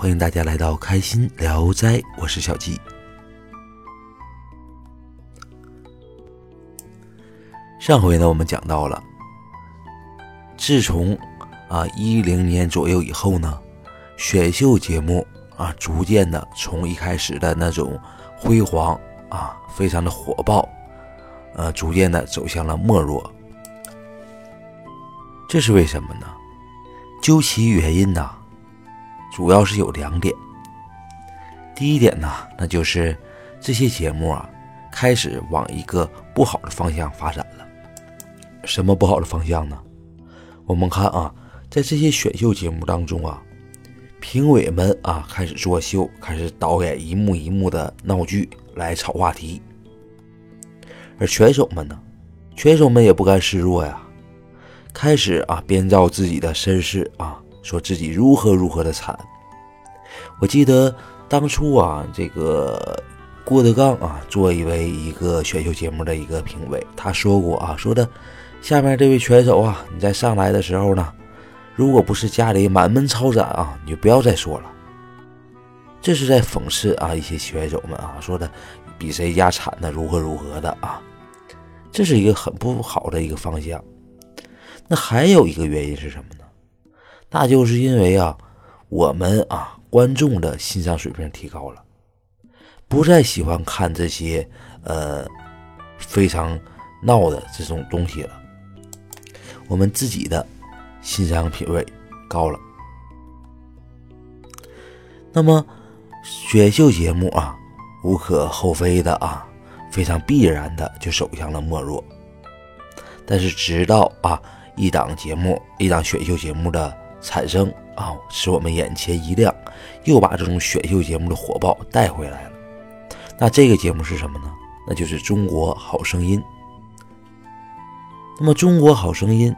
欢迎大家来到开心聊斋，我是小季。上回呢，我们讲到了，自从啊一零年左右以后呢，选秀节目啊逐渐的从一开始的那种辉煌啊，非常的火爆，呃，逐渐的走向了没落。这是为什么呢？究其原因呢，主要是有两点。第一点呢，那就是这些节目啊，开始往一个不好的方向发展了。什么不好的方向呢？我们看啊，在这些选秀节目当中啊，评委们啊开始作秀，开始导演一幕一幕的闹剧来炒话题，而选手们呢，选手们也不甘示弱呀，开始啊编造自己的身世啊，说自己如何如何的惨。我记得当初啊，这个郭德纲啊，作为一个选秀节目的一个评委，他说过啊，说的。下面这位选手啊，你在上来的时候呢，如果不是家里满门抄斩啊，你就不要再说了。这是在讽刺啊一些选手们啊说的比谁家惨的如何如何的啊，这是一个很不好的一个方向。那还有一个原因是什么呢？那就是因为啊，我们啊观众的欣赏水平提高了，不再喜欢看这些呃非常闹的这种东西了。我们自己的欣赏品味高了，那么选秀节目啊，无可厚非的啊，非常必然的就走向了没落。但是直到啊一档节目、一档选秀节目的产生啊，使我们眼前一亮，又把这种选秀节目的火爆带回来了。那这个节目是什么呢？那就是《中国好声音》。那么《中国好声音》，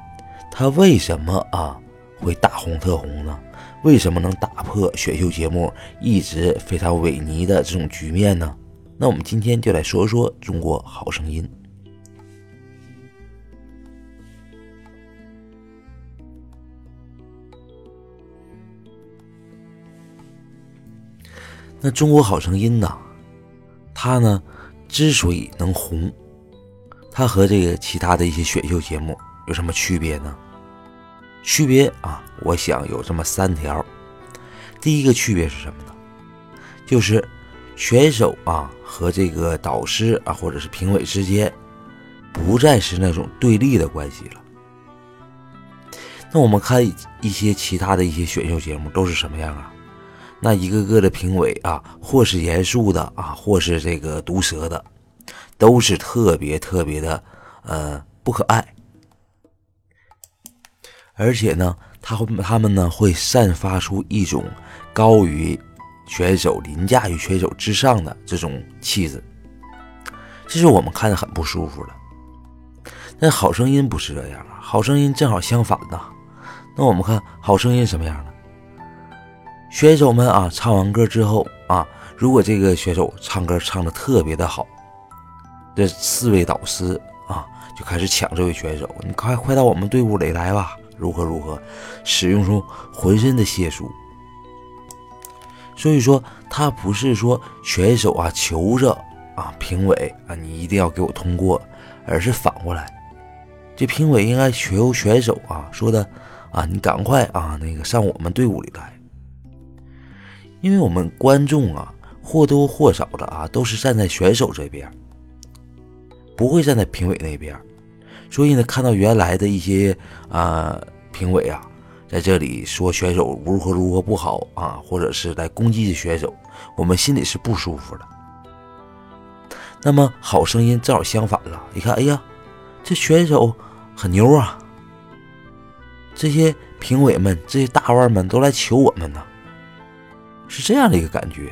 它为什么啊会大红特红呢？为什么能打破选秀节目一直非常萎靡的这种局面呢？那我们今天就来说说《中国好声音》。那《中国好声音》呢？它呢之所以能红。它和这个其他的一些选秀节目有什么区别呢？区别啊，我想有这么三条。第一个区别是什么呢？就是选手啊和这个导师啊或者是评委之间不再是那种对立的关系了。那我们看一些其他的一些选秀节目都是什么样啊？那一个个的评委啊，或是严肃的啊，或是这个毒舌的。都是特别特别的，呃，不可爱，而且呢，他会他们呢会散发出一种高于选手、凌驾于选手之上的这种气质，这是我们看着很不舒服的。但好声音不是这样啊，好声音正好相反呐。那我们看好声音什么样呢？选手们啊，唱完歌之后啊，如果这个选手唱歌唱的特别的好。这四位导师啊，就开始抢这位选手，你快快到我们队伍里来吧！如何如何，使用出浑身的解数。所以说，他不是说选手啊求着啊评委啊你一定要给我通过，而是反过来，这评委应该求选手啊说的啊你赶快啊那个上我们队伍里来，因为我们观众啊或多或少的啊都是站在选手这边。不会站在评委那边，所以呢，看到原来的一些啊评委啊，在这里说选手如何如何不好啊，或者是来攻击选手，我们心里是不舒服的。那么好声音正好相反了，一看，哎呀，这选手很牛啊，这些评委们、这些大腕们都来求我们呢，是这样的一个感觉。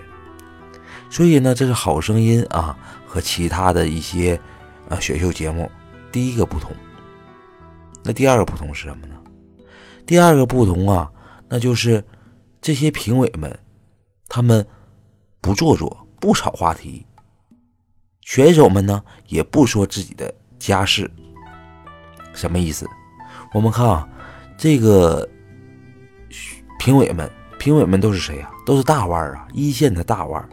所以呢，这是好声音啊和其他的一些。啊，选秀节目第一个不同，那第二个不同是什么呢？第二个不同啊，那就是这些评委们，他们不做作，不炒话题；选手们呢，也不说自己的家事。什么意思？我们看啊，这个评委们评委们都是谁呀？都是大腕儿啊，一线的大腕儿，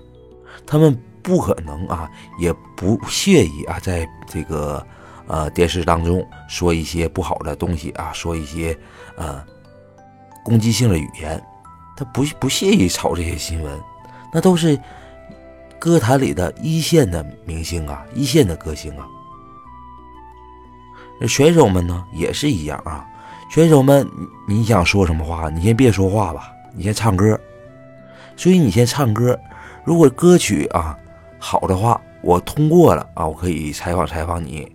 他们不可能啊，也不屑于啊，在这个呃电视当中说一些不好的东西啊，说一些呃攻击性的语言，他不不屑于炒这些新闻，那都是歌坛里的一线的明星啊，一线的歌星啊。那选手们呢，也是一样啊。选手们，你想说什么话，你先别说话吧，你先唱歌。所以你先唱歌，如果歌曲啊好的话，我通过了啊，我可以采访采访你，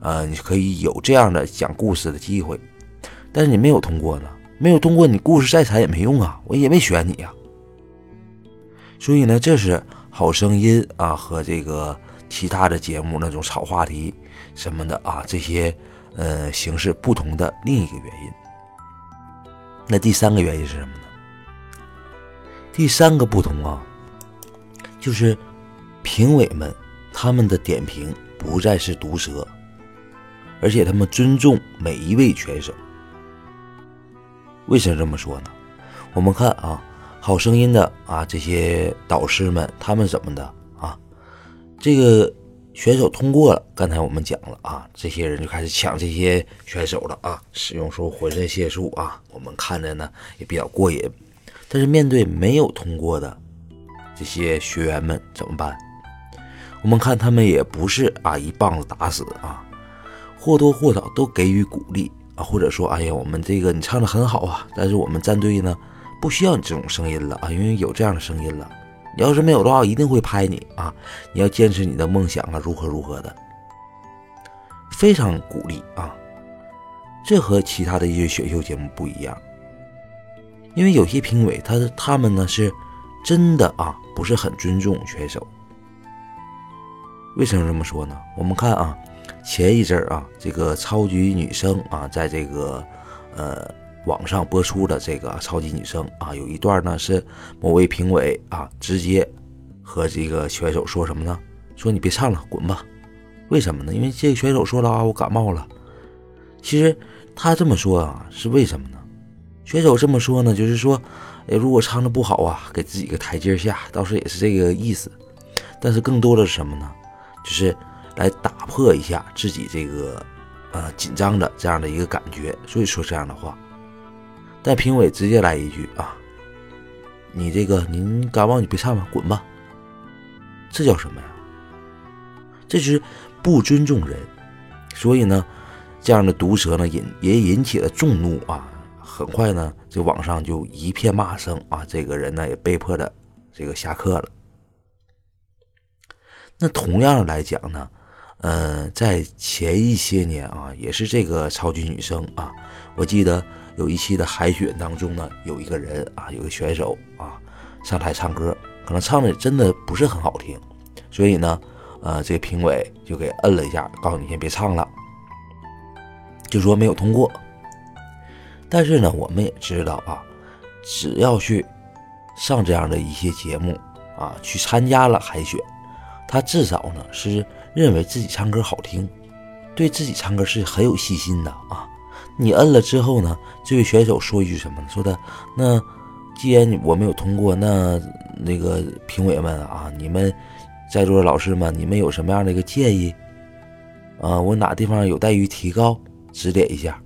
呃，你可以有这样的讲故事的机会。但是你没有通过呢，没有通过，你故事再惨也没用啊，我也没选你呀。所以呢，这是好声音啊和这个其他的节目那种炒话题什么的啊这些。呃，形式不同的另一个原因。那第三个原因是什么呢？第三个不同啊，就是评委们他们的点评不再是毒舌，而且他们尊重每一位选手。为什么这么说呢？我们看啊，《好声音》的啊这些导师们，他们怎么的啊？这个。选手通过了，刚才我们讲了啊，这些人就开始抢这些选手了啊，使用出浑身解数啊，我们看着呢也比较过瘾。但是面对没有通过的这些学员们怎么办？我们看他们也不是啊一棒子打死啊，或多或少都给予鼓励啊，或者说哎呀，我们这个你唱的很好啊，但是我们战队呢不需要你这种声音了啊，因为有这样的声音了。你要是没有的话，一定会拍你啊！你要坚持你的梦想啊，如何如何的，非常鼓励啊！这和其他的一些选秀节目不一样，因为有些评委他他们呢是真的啊，不是很尊重选手。为什么这么说呢？我们看啊，前一阵儿啊，这个超级女声啊，在这个呃。网上播出的这个超级女声啊，有一段呢是某位评委啊直接和这个选手说什么呢？说你别唱了，滚吧。为什么呢？因为这个选手说了啊，我感冒了。其实他这么说啊，是为什么呢？选手这么说呢，就是说，哎，如果唱的不好啊，给自己个台阶下，倒是也是这个意思。但是更多的是什么呢？就是来打破一下自己这个呃紧张的这样的一个感觉，所以说这样的话。但评委直接来一句啊，你这个您感冒你别唱了，滚吧。这叫什么呀？这就是不尊重人。所以呢，这样的毒舌呢引也引起了众怒啊。很快呢，这网上就一片骂声啊。这个人呢也被迫的这个下课了。那同样来讲呢，呃，在前一些年啊，也是这个超级女声啊，我记得。有一期的海选当中呢，有一个人啊，有个选手啊，上台唱歌，可能唱的真的不是很好听，所以呢，呃，这评委就给摁了一下，告诉你先别唱了，就说没有通过。但是呢，我们也知道啊，只要去上这样的一些节目啊，去参加了海选，他至少呢是认为自己唱歌好听，对自己唱歌是很有信心的啊。你摁了之后呢？这位选手说一句什么？说的那，既然我没有通过，那那个评委们啊，你们在座的老师们，你们有什么样的一个建议？啊，我哪地方有待于提高，指点一下。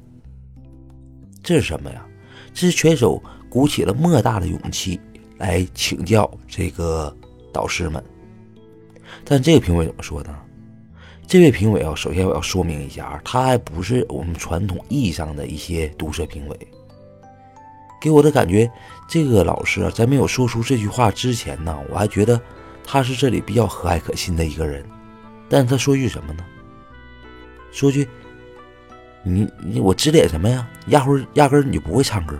这是什么呀？这是拳手鼓起了莫大的勇气来请教这个导师们。但这个评委怎么说呢？这位评委啊，首先我要说明一下啊，他还不是我们传统意义上的一些毒舌评委。给我的感觉，这个老师啊，在没有说出这句话之前呢，我还觉得他是这里比较和蔼可亲的一个人。但是他说句什么呢？说句你你我指点什么呀？压根压根你就不会唱歌。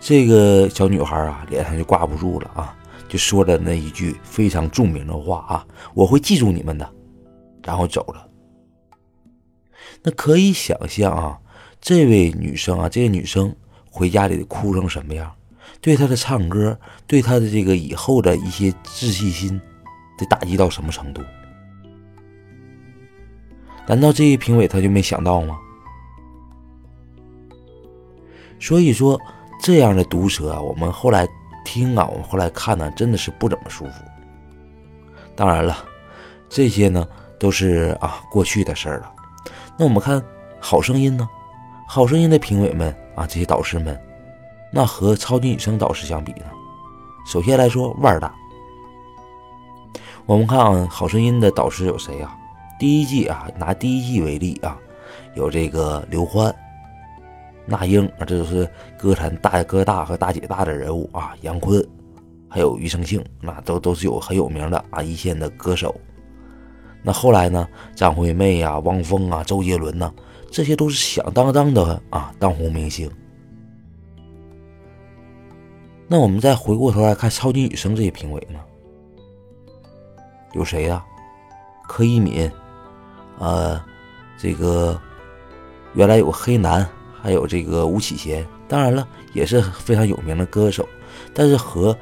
这个小女孩啊，脸上就挂不住了啊。就说了那一句非常著名的话啊，我会记住你们的，然后走了。那可以想象啊，这位女生啊，这个女生回家里哭成什么样？对她的唱歌，对她的这个以后的一些自信心，得打击到什么程度？难道这一评委他就没想到吗？所以说，这样的毒舌啊，我们后来听啊，我们后来看呢，真的是不怎么舒服。当然了，这些呢都是啊过去的事儿了。那我们看《好声音》呢，《好声音》的评委们啊，这些导师们，那和超级女声导师相比呢，首先来说腕儿大。我们看，《好声音》的导师有谁啊？第一季啊，拿第一季为例啊，有这个刘欢、那英啊，这都是歌坛大哥大和大姐大的人物啊。杨坤，还有庾澄庆，那都都是有很有名的啊一线的歌手。那后来呢，张惠妹呀、汪峰啊、周杰伦呐，这些都是响当当的啊当红明星。那我们再回过头来看超级女声这些评委呢？有谁呀？柯以敏，呃，这个原来有个黑男，还有这个吴启贤，当然了，也是非常有名的歌手，但是和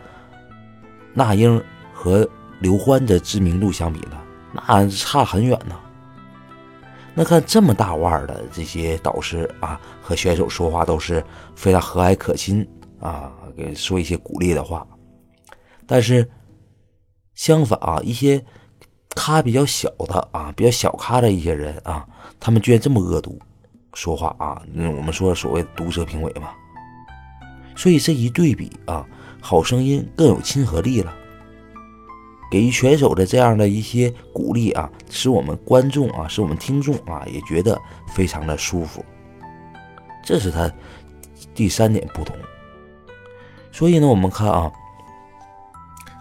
那英和刘欢的知名度相比呢，那差很远呢。那看这么大腕的这些导师啊，和选手说话都是非常和蔼可亲啊，给说一些鼓励的话，但是。相反啊，一些咖比较小的啊，比较小咖的一些人啊，他们居然这么恶毒说话啊！那我们说所谓毒舌评委嘛，所以这一对比啊，好声音更有亲和力了，给予选手的这样的一些鼓励啊，使我们观众啊，使我们听众啊，也觉得非常的舒服。这是他第三点不同。所以呢，我们看啊。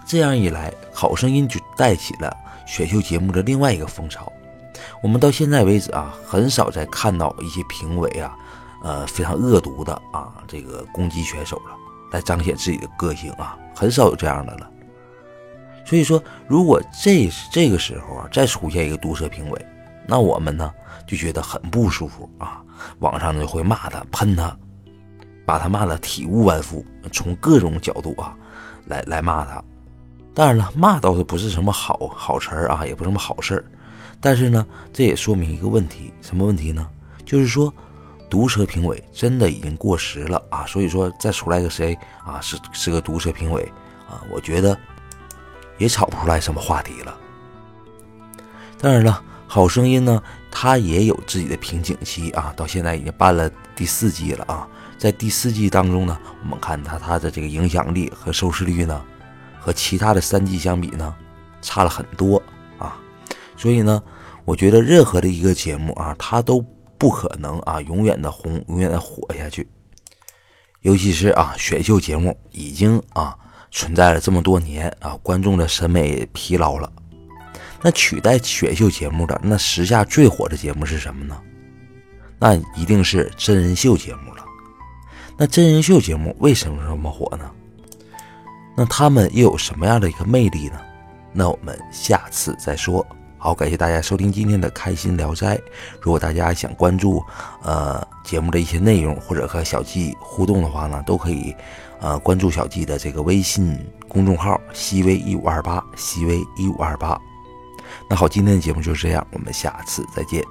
这样一来，好声音就带起了选秀节目的另外一个风潮。我们到现在为止啊，很少再看到一些评委啊，呃，非常恶毒的啊，这个攻击选手了，来彰显自己的个性啊，很少有这样的了。所以说，如果这这个时候啊，再出现一个毒舌评委，那我们呢就觉得很不舒服啊，网上就会骂他、喷他，把他骂得体无完肤，从各种角度啊来来骂他。当然了，骂倒是不是什么好好词儿啊，也不是什么好事儿。但是呢，这也说明一个问题，什么问题呢？就是说，毒舌评委真的已经过时了啊。所以说，再出来个谁啊，是是个毒舌评委啊，我觉得也炒不出来什么话题了。当然了，好声音呢，它也有自己的瓶颈期啊。到现在已经办了第四季了啊，在第四季当中呢，我们看它它的这个影响力和收视率呢。和其他的三季相比呢，差了很多啊，所以呢，我觉得任何的一个节目啊，它都不可能啊永远的红，永远的火下去。尤其是啊，选秀节目已经啊存在了这么多年啊，观众的审美疲劳了。那取代选秀节目的那时下最火的节目是什么呢？那一定是真人秀节目了。那真人秀节目为什么这么火呢？那他们又有什么样的一个魅力呢？那我们下次再说。好，感谢大家收听今天的开心聊斋。如果大家想关注呃节目的一些内容，或者和小季互动的话呢，都可以呃关注小季的这个微信公众号西 V 一五二八西 V 一五二八。那好，今天的节目就是这样，我们下次再见。